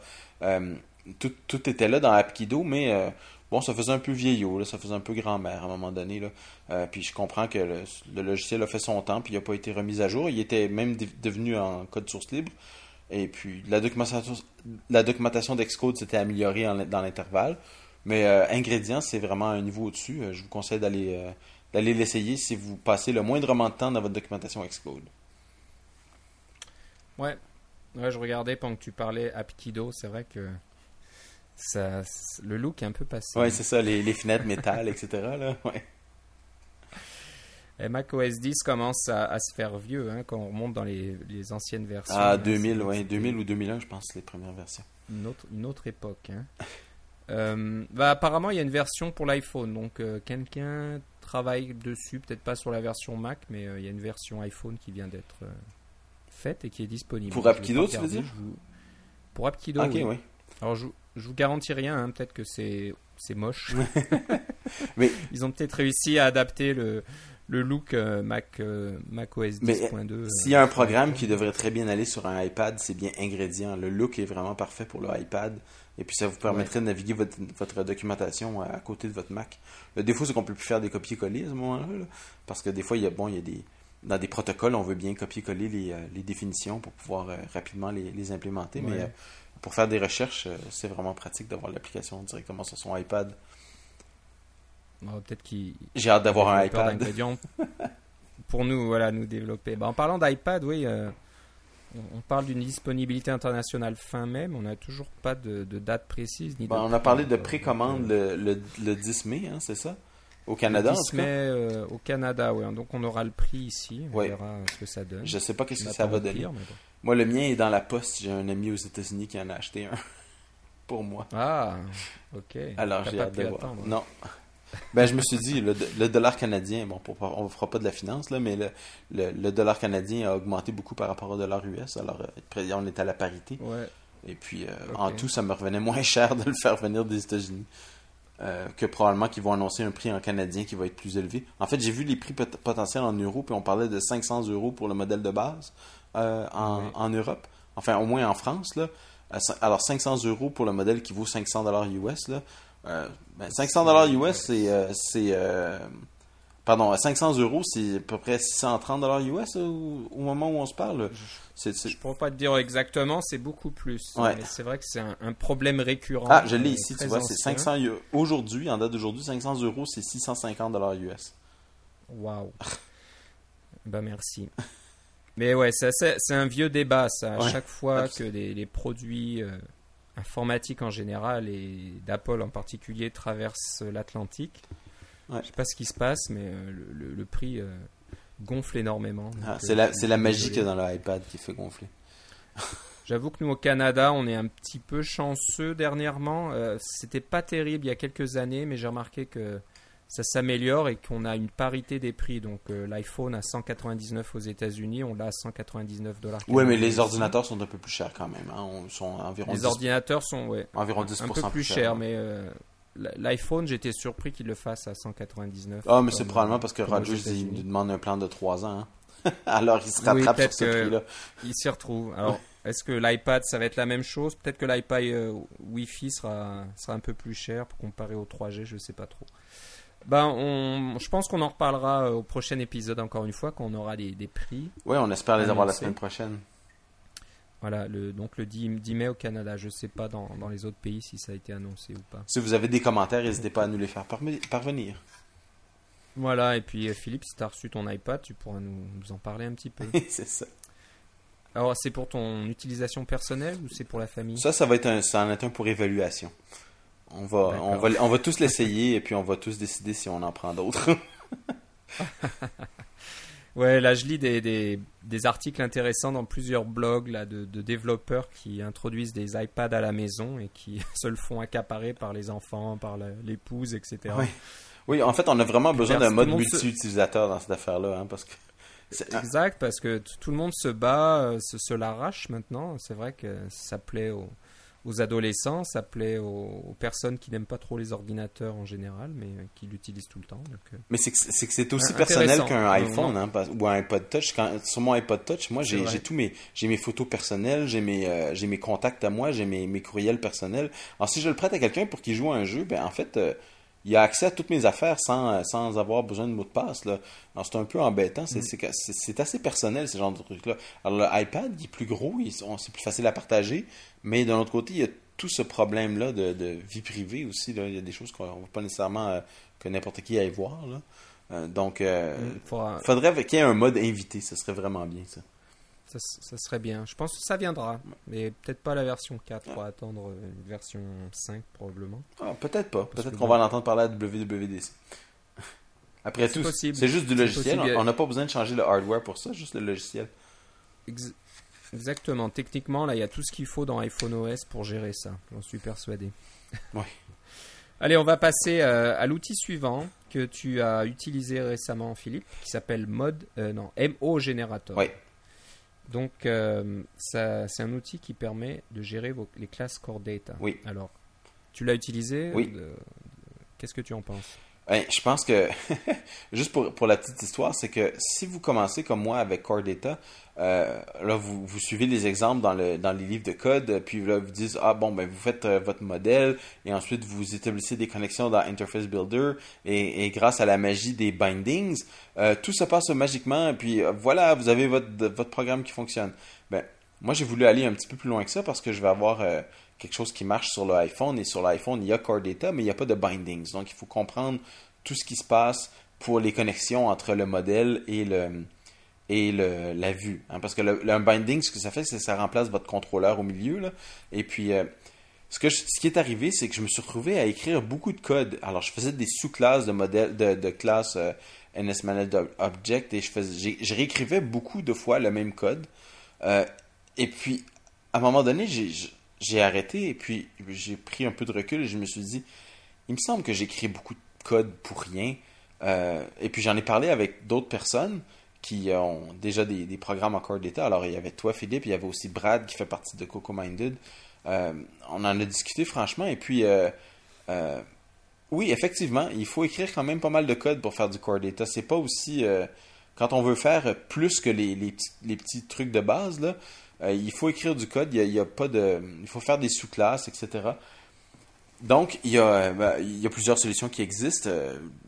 Euh, tout, tout était là dans Appkido, mais bon, ça faisait un peu vieillot, là, ça faisait un peu grand-mère à un moment donné. Là. Puis je comprends que le, le logiciel a fait son temps, puis il n'a pas été remis à jour. Il était même de- devenu en code source libre. Et puis la documentation, la documentation d'Xcode s'était améliorée en- dans l'intervalle. Mais euh, Ingrédients, c'est vraiment un niveau au-dessus. Euh, je vous conseille d'aller euh, d'aller l'essayer si vous passez le moindrement de temps dans votre documentation Xcode. Ouais. Ouais, je regardais pendant que tu parlais Appkido, c'est vrai que ça, le look est un peu passé. Ouais, c'est ça, les, les fenêtres métal, etc. Là. Ouais. Et Mac OS 10 commence à, à se faire vieux hein, quand on remonte dans les, les anciennes versions. Ah, hein, 2000, c'est- ouais, c'était 2000 ou 2001, je pense, les premières versions. Une autre, une autre époque. hein. *laughs* Euh, bah, apparemment, il y a une version pour l'iPhone. Donc, euh, quelqu'un travaille dessus. Peut-être pas sur la version Mac, mais euh, il y a une version iPhone qui vient d'être faite et qui est disponible. Pour pas tu veux dire vous- Pour Appkido, ok, oui. oui. Alors, je, je vous garantis rien. hein, peut-être que c'est c'est moche. *laughs* *laughs* Mais- Ils ont peut-être réussi à adapter le, le look euh, Mac, euh, Mac OS Mais, 10.2. euh, S'il y a un programme qui devrait très bien aller sur un iPad, c'est bien Ingrédient. Le look est vraiment parfait pour le iPad. Et puis ça vous permettrait de naviguer votre, votre documentation à côté de votre Mac. Le défaut, c'est qu'on peut plus faire des copier-coller à ce moment-là. là. parce que des fois, il y a, bon, il y a des, dans des protocoles, on veut bien copier-coller les, les définitions pour pouvoir rapidement les, les implémenter. Mais Ouais. pour faire des recherches, c'est vraiment pratique d'avoir l'application directement sur son iPad. Peut-être qu'ils J'ai hâte d'avoir un iPad. pour nous, voilà, nous développer. Bah, en parlant d'iPad, oui, euh, on, on parle d'une disponibilité internationale fin mai, mais on n'a toujours pas de, de date précise. Ni de Bon, on a parlé de encore. précommande euh, le, le, le 10 mai, hein, c'est ça? Au Canada, le en 10 tout mai euh, au Canada, oui. Donc on aura le prix ici, on Ouais. verra ce que ça donne. Je sais pas qu'est-ce On que ça va donner. bon. Moi, le mien est dans la poste. J'ai un ami aux États-Unis qui en a acheté un *laughs* pour moi. Ah, ok. Alors, j'ai hâte de voir. attendre. Non. Ben, je me suis dit, le, le dollar canadien, bon, pour, on ne fera pas de la finance, là, mais le, le, le dollar canadien a augmenté beaucoup par rapport au dollar US. Alors, euh, on est à la parité. Ouais. Et puis, euh, en tout, ça me revenait moins *laughs* cher de le faire venir des États-Unis. euh, que probablement qu'ils vont annoncer un prix en canadien qui va être plus élevé. En fait, j'ai vu les prix pot- potentiels en euros, puis on parlait de 500 euros pour le modèle de base euh, en, Oui. en Europe. Enfin, au moins en France. Là. Alors, 500 euros pour le modèle qui vaut 500 dollars US. Là. Euh, ben, 500 dollars US, c'est... euh, euh, pardon, 500 euros, c'est à peu près 630 dollars US au, au moment où on se parle. C'est- Je pourrais pas te dire exactement, c'est beaucoup plus. Ouais. Mais c'est vrai que c'est un, un problème récurrent. Ah, je l'ai euh, ici, tu vois, c'est ancien. 500 eu- aujourd'hui, en date d'aujourd'hui, 500 euros, c'est 650 dollars US. Waouh. bah merci. Mais ouais, c'est un vieux débat ça. À Ouais, chaque fois que les, les produits informatiques en général et d'Apple en particulier traversent l'Atlantique, Ouais. je sais pas ce qui se passe, mais euh, le, le- le prix euh, gonfle énormément. Ah, c'est euh, la, c'est suis la magie désolé. qu'il y a dans l'iPad qui fait gonfler. *laughs* J'avoue que nous au Canada, on est un petit peu chanceux dernièrement. Euh, C'était pas terrible il y a quelques années, mais j'ai remarqué que ça s'améliore et qu'on a une parité des prix. Donc euh, l'iPhone à 199 aux États-Unis, on l'a à 199 dollars. Ouais, mais les ordinateurs sont un peu plus chers quand même. Hein. On- sont environ Les 10, ordinateurs sont ouais, environ 10 un peu plus chers. chers, mais euh, l'iPhone, j'étais surpris qu'il le fasse à 199. Ah, mais c'est probablement parce que Rogers, il nous demande un plan de 3 ans. hein. *laughs* Alors, il se Oui, rattrape sur peut-être ce prix-là. Il s'y retrouve. Alors, est-ce que l'iPad, ça va être la même chose? Peut-être que l'iPad euh, Wi-Fi sera, sera un peu plus cher pour comparer au 3G, je sais pas trop. Ben, on, je pense qu'on en reparlera euh, au prochain épisode encore une fois, quand on aura des, des prix. Oui, on espère les avoir la semaine prochaine. Voilà, le, donc le 10, 10 mai au Canada. Je sais pas dans, dans les autres pays si ça a été annoncé ou pas. Si vous avez des commentaires, n'hésitez pas à nous les faire parvenir. Voilà, et puis euh, Philippe, si tu as reçu ton iPad, tu pourras nous, nous en parler un petit peu. *laughs* c'est ça. Alors, c'est pour ton utilisation personnelle ou c'est pour la famille? Ça, ça va être un, ça en est un pour évaluation. On va, on va, on va tous l'essayer *laughs* et puis on va tous décider si on en prend d'autres. *laughs* Ouais, là je lis des, des, des articles intéressants dans plusieurs blogs là, de, de développeurs qui introduisent des iPads à la maison et qui *laughs* se le font accaparer par les enfants, par l'épouse, etc. Oui. oui, en fait, on a vraiment besoin d'un mode multi-utilisateur dans cette affaire-là, hein, parce que Exact, parce que tout le monde se bat, euh, se, se l'arrache maintenant. C'est vrai que ça plaît aux, aux adolescents, ça plaît aux, aux personnes qui n'aiment pas trop les ordinateurs en général, mais euh, qui l'utilisent tout le temps. Donc, euh, Mais c'est que c'est aussi Ah, personnel qu'un iPhone hein, ou un iPod Touch. Quand, sur mon iPod Touch, moi, j'ai tous mes, j'ai mes photos personnelles, j'ai mes, euh, j'ai mes contacts à moi, j'ai mes, mes courriels personnels. Alors, si je le prête à quelqu'un pour qu'il joue à un jeu, ben en fait, il a accès à toutes mes affaires sans, sans avoir besoin de mot de passe. Là. Alors, c'est un peu embêtant. C'est Mm. c'est assez personnel, ce genre de truc-là. Alors, l'iPad, il est plus gros, c'est plus facile à partager, mais d'un autre côté, il y a tout ce problème-là de, de vie privée aussi. Là. Il y a des choses qu'on ne veut pas nécessairement euh, que n'importe qui aille voir. Là. Euh, donc, euh, il faudra- faudrait qu'il y ait un mode invité, ce serait vraiment bien ça. Ça, ça serait bien. Je pense que ça viendra. Mais peut-être pas la version 4. On va attendre euh, une version 5 probablement. Ah, peut-être pas. Peut-être qu'on va en entendre parler à WWDC. *laughs* Après tout, c'est juste du logiciel. possible. On n'a pas besoin de changer le hardware pour ça, juste le logiciel. Ex- Exactement. Techniquement, là, il y a tout ce qu'il faut dans iPhone OS pour gérer ça. J'en suis persuadé. *laughs* Ouais. Allez, on va passer euh, à l'outil suivant que tu as utilisé récemment, Philippe, qui s'appelle Mode, euh, non, MO Generator. Ouais. Donc, euh, c'est un outil qui permet de gérer vos- les classes Core Data. Oui. Alors, tu l'as utilisé Oui. Euh, Qu'est-ce que tu en penses? Ben, je pense que, *laughs* juste pour, pour la petite histoire, c'est que si vous commencez comme moi avec Core Data, euh, là, vous, vous suivez les exemples dans, le, dans les livres de code, puis là, vous dites, ah bon, ben, vous faites euh, votre modèle, et ensuite, vous établissez des connexions dans Interface Builder, et, et grâce à la magie des bindings, euh, tout se passe magiquement, puis voilà, vous avez votre, votre programme qui fonctionne. Ben, moi, j'ai voulu aller un petit peu plus loin que ça, parce que je vais avoir quelque chose qui marche sur l'iPhone, et sur l'iPhone, il y a Core Data, mais il n'y a pas de bindings. Donc, il faut comprendre tout ce qui se passe pour les connexions entre le modèle et le et le, la vue. hein. parce que le, binding, ce que ça fait, c'est que ça remplace votre contrôleur au milieu. Là. Et puis, euh, ce, que ce qui est arrivé, c'est que je me suis retrouvé à écrire beaucoup de code. Alors, je faisais des sous-classes de modèles de, de classes euh, et je, faisais, je réécrivais beaucoup de fois le même code. Euh, et puis, à un moment donné, j'ai, j'ai arrêté et puis j'ai pris un peu de recul et je me suis dit, il me semble que j'écris beaucoup de code pour rien. Euh, et puis j'en ai parlé avec d'autres personnes qui ont déjà des, programmes en Core Data. Alors il y avait toi, Philippe, il y avait aussi Brad qui fait partie de Coco Minded. Euh, on en a discuté franchement et puis euh, oui, effectivement, il faut écrire quand même pas mal de code pour faire du Core Data. C'est pas aussi quand on veut faire plus que les, les, petits, les petits trucs de base là. Euh, il faut écrire du code, il y a, pas de, il faut faire des sous-classes, etc. donc, il y, a, ben, il y a plusieurs solutions qui existent.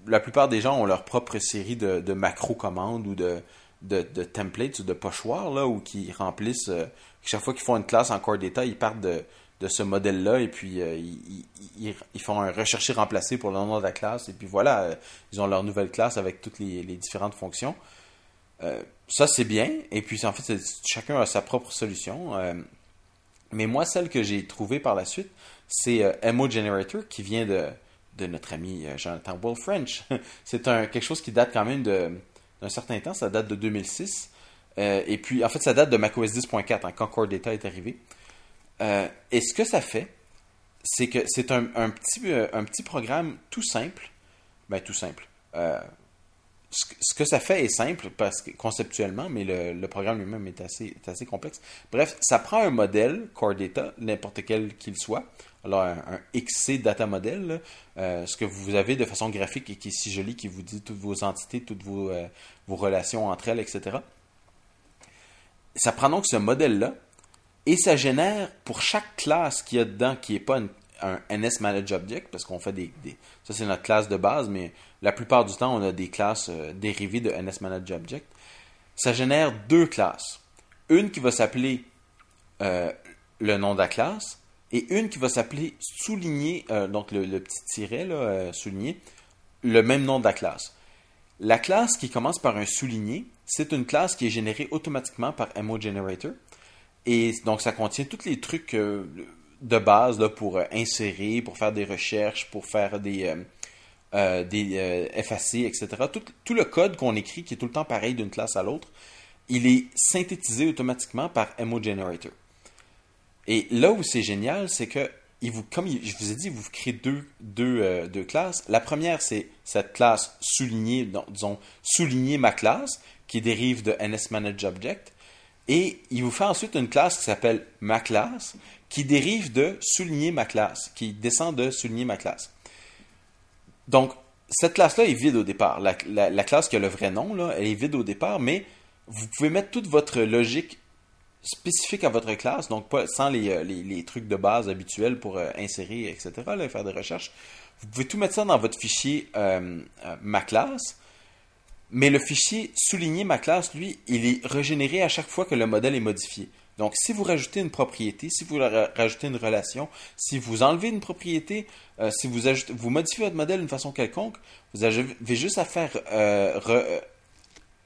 la plupart des gens ont leur propre série de, de macro-commandes ou de, templates ou de pochoirs, là, où qui remplissent, chaque fois qu'ils font une classe en core data, ils partent de, ce modèle-là et puis ils, font un rechercher remplacé pour le nom de la classe et puis voilà, ils ont leur nouvelle classe avec toutes les différentes fonctions. Ça, c'est bien. Et puis, en fait, chacun a sa propre solution. Mais moi, celle que j'ai trouvée par la suite, c'est euh, Mo Generator qui vient de, de notre ami euh, Jonathan Will French. *laughs* c'est quelque chose qui date quand même d'un certain temps, ça date de 2006. Euh, et puis, en fait, ça date de macOS 10.4, hein, quand Core Data est arrivé. et ce que ça fait, c'est que c'est un, un, petit, un petit programme tout simple. Ben, tout simple ce que ça fait est simple parce que, conceptuellement, mais le, programme lui-même est assez, complexe. Bref, ça prend un modèle Core Data, n'importe quel qu'il soit. Alors, un, XC Data Model, euh, ce que vous avez de façon graphique et qui est si joli, qui vous dit toutes vos entités, toutes vos, euh, vos relations entre elles, etc. Ça prend donc ce modèle-là et ça génère pour chaque classe qu'il y a dedans, qui n'est pas un NS Manage Object, parce qu'on fait des, ça c'est notre classe de base, mais la plupart du temps, on a des classes euh, dérivées de NSManageObject. Ça génère deux classes. Une qui va s'appeler euh, le nom de la classe et une qui va s'appeler souligner, euh, donc le, petit tiret là, souligné, le même nom de la classe. La classe qui commence par un souligné, c'est une classe qui est générée automatiquement par MoGenerator. Et donc, ça contient tous les trucs de base pour insérer, pour faire des recherches, pour faire des, euh, euh, etc. Tout, le code qu'on écrit, qui est tout le temps pareil d'une classe à l'autre, il est synthétisé automatiquement par MoGenerator. Et là où c'est génial, c'est que, comme je vous ai dit, vous créez deux, deux, euh, deux classes. La première, c'est cette classe soulignée, disons, souligner ma classe, qui dérive de NSManageObject. Et il vous fait ensuite une classe qui s'appelle ma classe, qui dérive de souligner ma classe, qui descend de souligner ma classe. Donc, cette classe-là est vide au départ. La, classe qui a le vrai nom, là, elle est vide au départ, mais vous pouvez mettre toute votre logique spécifique à votre classe, donc pas sans les, euh, trucs de base habituels pour euh, insérer, etc., faire des recherches. Vous pouvez tout mettre ça dans votre fichier euh, ma classe, mais le fichier souligner ma classe, lui, il est régénéré à chaque fois que le modèle est modifié. Donc, si vous rajoutez une propriété, si vous rajoutez une relation, si vous enlevez une propriété, euh, si vous, modifiez votre modèle d'une façon quelconque, vous avez juste à faire euh, euh,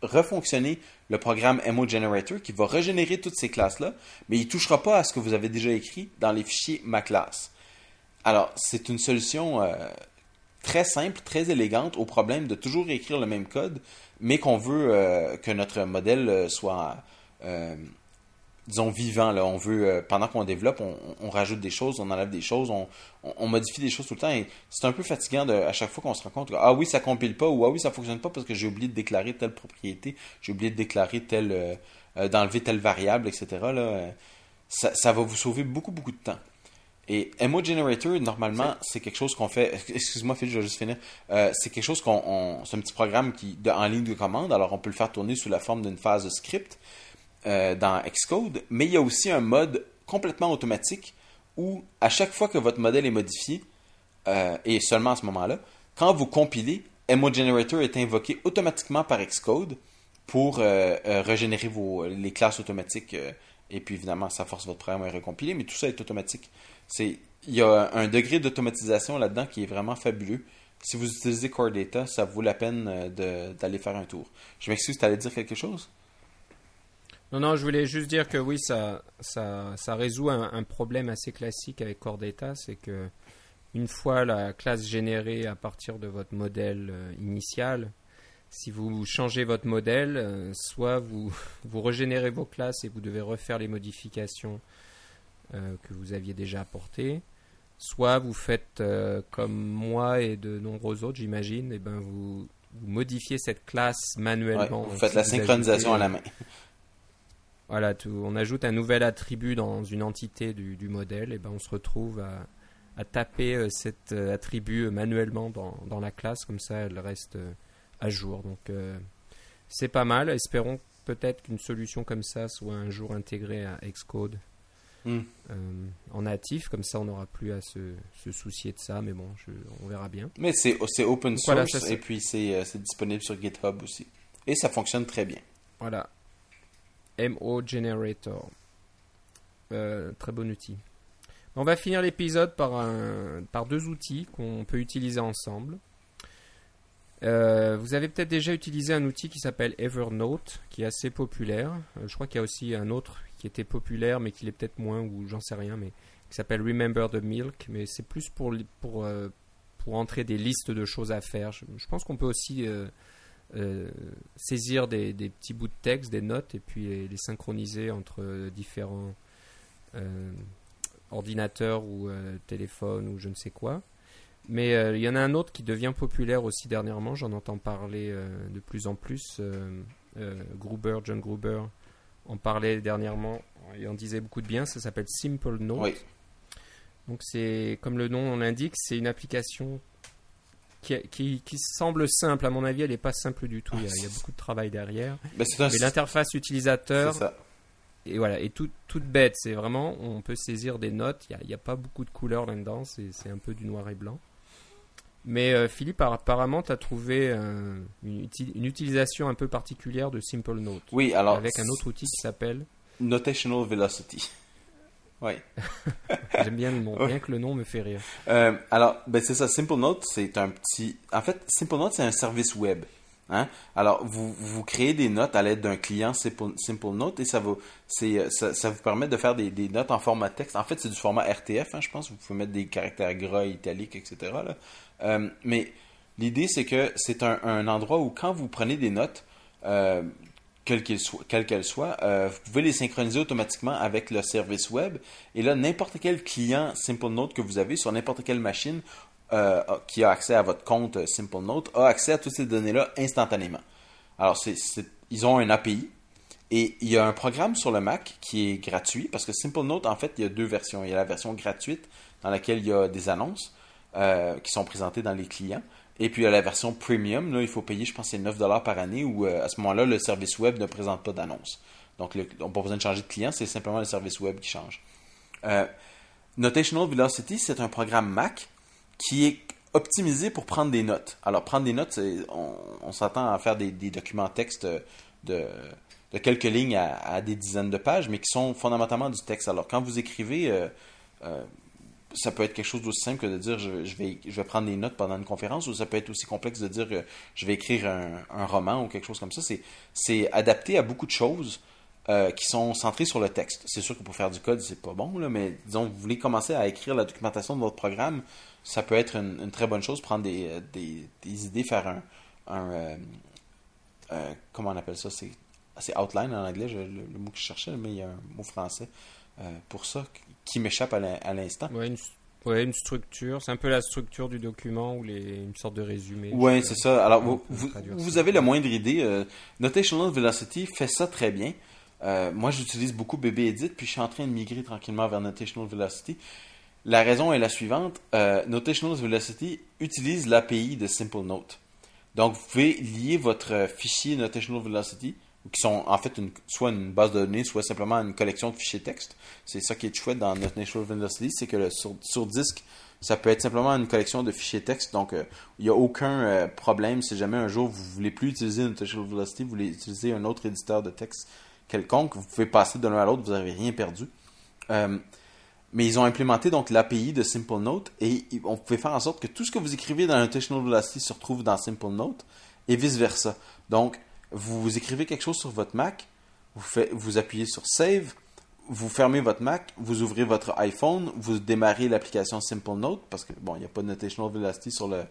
refonctionner le programme MoGenerator qui va régénérer toutes ces classes-là, mais il ne touchera pas à ce que vous avez déjà écrit dans les fichiers ma classe. Alors, c'est une solution très simple, très élégante au problème de toujours écrire le même code, mais qu'on veut que notre modèle soit disons, vivant. On veut, euh, pendant qu'on développe, on, rajoute des choses, on enlève des choses, on, modifie des choses tout le temps. C'est un peu fatigant à chaque fois qu'on se rend compte que, ah oui, ça compile pas, ou ah oui, ça fonctionne pas parce que j'ai oublié de déclarer telle propriété, j'ai oublié de déclarer telle, euh, euh, d'enlever telle variable, etc. Ça, va vous sauver beaucoup, beaucoup de temps. Et Emo Generator, normalement, c'est quelque chose qu'on fait. Excuse-moi, Phil, je vais juste finir. c'est quelque chose qu'on. c'est un petit programme qui, de, en ligne de commande. Alors, on peut le faire tourner sous la forme d'une phase de script. Euh, dans Xcode, mais il y a aussi un mode complètement automatique où à chaque fois que votre modèle est modifié, euh, et seulement à ce moment-là, quand vous compilez, MoGenerator est invoqué automatiquement par Xcode pour euh, régénérer vos, les classes automatiques. et puis évidemment, ça force votre programme à recompiler, mais tout ça est automatique. C'est, il y a un degré d'automatisation là-dedans qui est vraiment fabuleux. Si vous utilisez Core Data, ça vaut la peine d'aller faire un tour. Je m'excuse, tu allais dire quelque chose? Non, non, je voulais juste dire que oui, ça, ça, ça résout un, problème assez classique avec Core Data, c'est que une fois la classe générée à partir de votre modèle euh, initial, si vous changez votre modèle, euh, soit vous, *laughs* vous régénérez vos classes et vous devez refaire les modifications euh, que vous aviez déjà apportées, soit vous faites comme moi et de nombreux autres, j'imagine, et ben vous, vous modifiez cette classe manuellement. vous faites la synchronisation à la main. Voilà, on ajoute un nouvel attribut dans une entité du, modèle, et ben on se retrouve à, taper euh, cet euh, attribut manuellement dans, la classe, comme ça elle reste euh, à jour. Donc c'est pas mal. Espérons peut-être qu'une solution comme ça soit un jour intégrée à Xcode. Euh, en natif, comme ça on n'aura plus à se, se soucier de ça, mais bon, je- on verra bien. Mais c'est open source voilà, ça, c'est- et puis c'est euh, c'est disponible sur GitHub aussi. Et ça fonctionne très bien. Voilà. MO Generator. Euh, très bon outil. On va finir l'épisode par, un, par deux outils qu'on peut utiliser ensemble. Euh, vous avez peut-être déjà utilisé un outil qui s'appelle Evernote, qui est assez populaire. Euh, je crois qu'il y a aussi un autre qui était populaire, mais qui l'est peut-être moins, ou j'en sais rien, mais qui s'appelle Remember the Milk. Mais c'est plus pour, pour, euh, pour entrer des listes de choses à faire. Je, pense qu'on peut aussi euh, euh, saisir des, des petits bouts de texte, des notes, et puis les, les synchroniser entre différents ordinateurs ou téléphones ou je ne sais quoi. Mais il y en a un autre qui devient populaire aussi dernièrement, j'en entends parler de plus en plus. Gruber, John Gruber en parlait dernièrement et en disait beaucoup de bien, ça s'appelle Simple Note. Oui. Donc c'est comme le nom l'indique, c'est une application qui, qui, qui semble simple. À mon avis, elle n'est pas simple du tout. Il y, a, il y a beaucoup de travail derrière. C'est un Mais l'interface utilisateur et voilà, et tout, toute bête. C'est vraiment, on peut saisir des notes. Il n'y a, a pas beaucoup de couleurs là-dedans. C'est c'est un peu du noir et blanc. Mais euh, Philippe, apparemment, tu as trouvé euh, une, uti- une utilisation un peu particulière de Simple Note. Oui, alors avec un autre outil qui s'appelle. Notational Velocity. *laughs* Oui. *laughs* J'aime bien le nom, Ouais. rien que le nom me fait rire. Euh, alors, ben c'est ça. Simple Note, c'est un petit. En fait, Simple Note, c'est un service web. Hein? Alors, vous, vous créez des notes à l'aide d'un client Simple, Simple Note et ça, vous permet de faire des, des notes en format texte. En fait, c'est du format RTF, hein, je pense. Vous pouvez mettre des caractères gras, italiques, etc. là. Euh, mais l'idée, c'est que c'est un, endroit où quand vous prenez des notes, euh, quelles qu'elles soient, euh, vous pouvez les synchroniser automatiquement avec le service web. Et là, n'importe quel client Simple Note que vous avez sur n'importe quelle machine qui a accès à votre compte euh, Simple Note a accès à toutes ces données-là instantanément. Alors, ils ont un API et il y a un programme sur le Mac qui est gratuit parce que Simple Note, en fait, il y a deux versions. Il y a la version gratuite dans laquelle il y a des annonces euh, qui sont présentées dans les clients. Et puis il y a la version premium, là, il faut payer, je pense, c'est 9$ par année, où euh, à ce moment-là, le service web ne présente pas d'annonces. Donc, on n'a pas besoin de changer de client, c'est simplement le service web qui change. Euh, Notational Velocity, c'est un programme Mac qui est optimisé pour prendre des notes. Alors, prendre des notes, on, s'attend à faire des, documents texte de, quelques lignes à, à des dizaines de pages, mais qui sont fondamentalement du texte. Alors, quand vous écrivez, euh, ça peut être quelque chose d'aussi simple que de dire je, vais, je vais prendre des notes pendant une conférence, ou ça peut être aussi complexe de dire que je vais écrire un, un roman ou quelque chose comme ça. C'est, adapté à beaucoup de choses euh, qui sont centrées sur le texte. C'est sûr que pour faire du code, c'est pas bon, là, mais disons, vous voulez commencer à écrire la documentation de votre programme, ça peut être une, très bonne chose, prendre des, euh, des, des idées, faire un. un euh, euh, comment on appelle ça? C'est, outline en anglais, le, mot que je cherchais, mais il y a un mot français euh, pour ça qui m'échappe à l'in- à l'instant. Ouais, une, ouais, une structure. C'est un peu la structure du document ou les, une sorte de résumé. Oui, c'est ça. Alors, vous, avez la moindre idée. euh, Notational Velocity fait ça très bien. Euh, moi, j'utilise beaucoup BB Edit, puis je suis en train de migrer tranquillement vers Notational Velocity. La raison est la suivante. Euh, Notational Velocity utilise l'API de Simple Note. Donc, vous pouvez lier votre euh, fichier Notational Velocity, qui sont en fait soit une base de données, soit simplement une collection de fichiers texte. C'est ça qui est chouette dans Notational Velocity, c'est que sur, disque, ça peut être simplement une collection de fichiers texte. Donc, euh, il n'y a aucun euh, problème si jamais un jour vous ne voulez plus utiliser Notational Velocity, vous voulez utiliser un autre éditeur de texte quelconque, vous pouvez passer de l'un à l'autre, vous n'avez rien perdu. Euh, mais ils ont implémenté donc l'API de Simple Note et on pouvait faire en sorte que tout ce que vous écrivez dans Notational Velocity se retrouve dans Simple Note et vice versa. Donc, vous, écrivez quelque chose sur votre Mac, vous, appuyez sur Save, vous fermez votre Mac, vous ouvrez votre iPhone, vous démarrez l'application Simple Note parce que bon, il n'y a pas de Notational Velocity sur le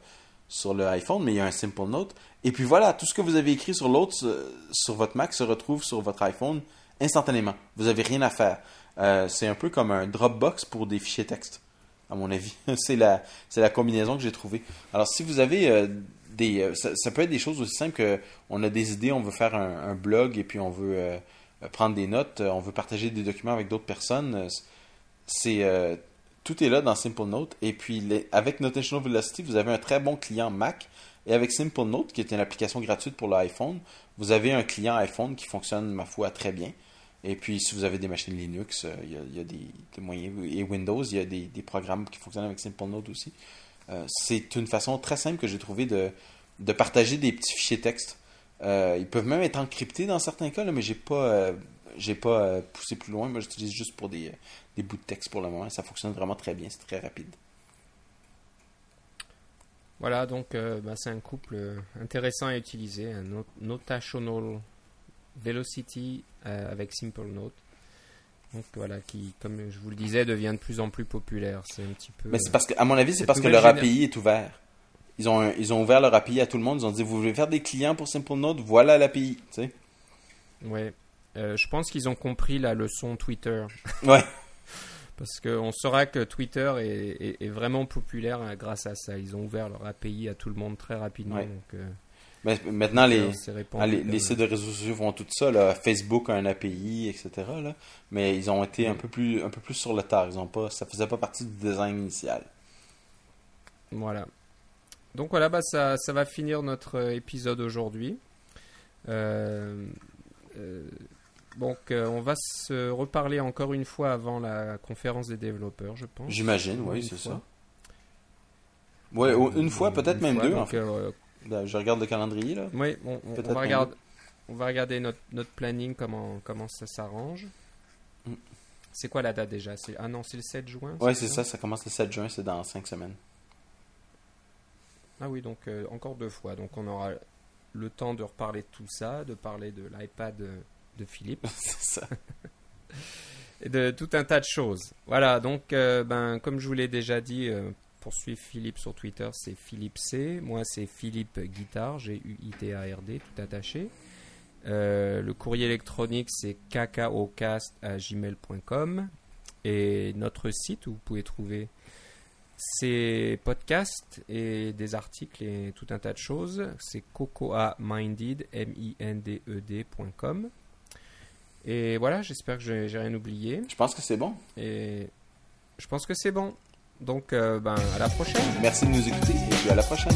sur le iPhone, mais il y a un Simple Note. Et puis voilà, tout ce que vous avez écrit sur l'autre, sur- sur votre Mac, se retrouve sur votre iPhone instantanément. Vous n'avez rien à faire. Euh, c'est un peu comme un Dropbox pour des fichiers texte, à mon avis. *laughs* c'est la, la combinaison que j'ai trouvée. Alors, si vous avez euh, euh, ça, peut être des choses aussi simples que on a des idées, on veut faire un, blog et puis on veut euh, prendre des notes, euh, on veut partager des documents avec d'autres personnes. C'est. tout est là dans Simple Note. Et puis, avec Notational Velocity, vous avez un très bon client Mac. Et avec Simple Note, qui est une application gratuite pour l'iPhone, vous avez un client iPhone qui fonctionne, ma foi, très bien. Et puis, si vous avez des machines Linux, il y a, des, moyens. Et Windows, il y a des, des programmes qui fonctionnent avec SimpleNote aussi. C'est une façon très simple que j'ai trouvé de, de partager des petits fichiers texte. ils peuvent même être encryptés dans certains cas, mais j'ai pas j'ai pas poussé plus loin. Moi, j'utilise juste pour des, des, bouts de texte pour le moment. Ça fonctionne vraiment très bien. C'est très rapide. Voilà, donc euh, bah, c'est un couple intéressant à utiliser, Notational Velocity euh, avec Simple Note. Donc voilà, qui, comme je vous le disais, devient de plus en plus populaire. C'est un petit peu. Mais c'est parce que, à mon avis, c'est parce que leur API est ouvert. Ils ont, ils ont ouvert leur API à tout le monde. Ils ont dit, vous voulez faire des clients pour Simple Note, voilà l'API. Tu sais. Ouais. Euh, je pense qu'ils ont compris la leçon Twitter. *laughs* Ouais. *laughs* Parce qu'on saura que Twitter est, vraiment populaire hein, grâce à ça. Ils ont ouvert leur API à tout le monde très rapidement. Euh, Mais maintenant, les, ah, les, sites de réseaux sociaux font tout ça. Là. Facebook a un API, etc. Là. Mais ils ont été un, peu plus, un peu plus sur le tard. Ils ont pas, ça faisait pas partie du design initial. Voilà. Donc voilà, bah, ça, ça va finir notre épisode aujourd'hui. Euh, euh, donc, euh, on va se reparler encore une fois avant la conférence des développeurs, je pense. J'imagine, oui, c'est ça. Ouais, une fois, peut-être même deux. en fait. Euh, je regarde le calendrier là. Oui, on, va, regarder, on va regarder notre, notre planning, comment, comment ça s'arrange. Mm. C'est quoi la date déjà? Ah non, c'est le 7 juin Oui, c'est ça? ça, commence le 7 juin, c'est dans 5 semaines. Ah oui, donc euh, encore deux fois. Donc on aura le temps de reparler de tout ça, de parler de l'iPad de Philippe. *laughs* C'est ça. et de tout un tas de choses. Voilà, donc, euh, ben, comme je vous l'ai déjà dit, euh, pour suivre Philippe sur Twitter, c'est Philippe C. Moi, c'est Philippe Guitare, G-U-I-T-A-R-D, tout attaché. Euh, le courrier électronique, c'est kakaocast.gmail.com. Et notre site où vous pouvez trouver ces podcasts et des articles et tout un tas de choses, c'est cocoaminded, M-I-N-D-E-D.com. Et voilà, j'espère que j'ai rien oublié. Je pense que c'est bon. Et je pense que c'est bon. Donc, euh, ben, à la prochaine. Merci de nous écouter et à la prochaine.